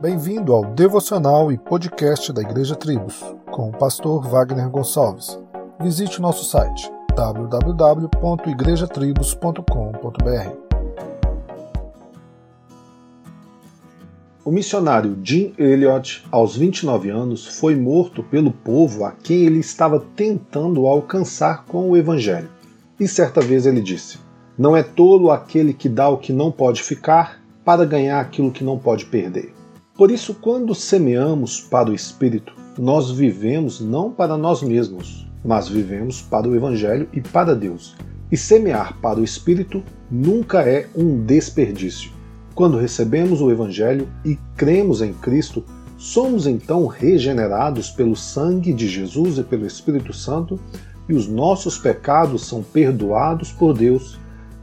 Bem-vindo ao devocional e podcast da Igreja Tribos, com o pastor Wagner Gonçalves. Visite o nosso site www.igrejatribos.com.br. O missionário Jim Elliot, aos 29 anos, foi morto pelo povo a quem ele estava tentando alcançar com o Evangelho. E certa vez ele disse: Não é tolo aquele que dá o que não pode ficar para ganhar aquilo que não pode perder. Por isso, quando semeamos para o Espírito, nós vivemos não para nós mesmos, mas vivemos para o Evangelho e para Deus. E semear para o Espírito nunca é um desperdício. Quando recebemos o Evangelho e cremos em Cristo, somos então regenerados pelo sangue de Jesus e pelo Espírito Santo e os nossos pecados são perdoados por Deus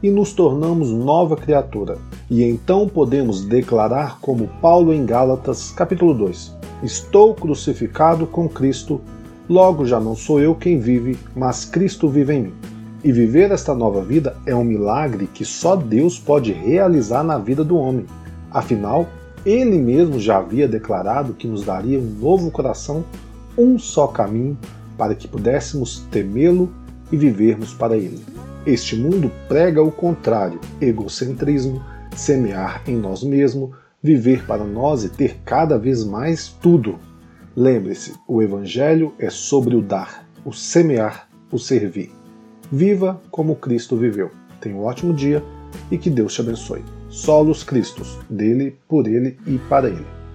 e nos tornamos nova criatura. E então podemos declarar como Paulo em Gálatas, capítulo 2: Estou crucificado com Cristo, logo já não sou eu quem vive, mas Cristo vive em mim. E viver esta nova vida é um milagre que só Deus pode realizar na vida do homem. Afinal, ele mesmo já havia declarado que nos daria um novo coração, um só caminho, para que pudéssemos temê-lo e vivermos para ele. Este mundo prega o contrário: egocentrismo, semear em nós mesmos, viver para nós e ter cada vez mais tudo. Lembre-se, o Evangelho é sobre o dar, o semear, o servir. Viva como Cristo viveu. Tenha um ótimo dia e que Deus te abençoe. Solos Cristos, dele, por ele e para ele.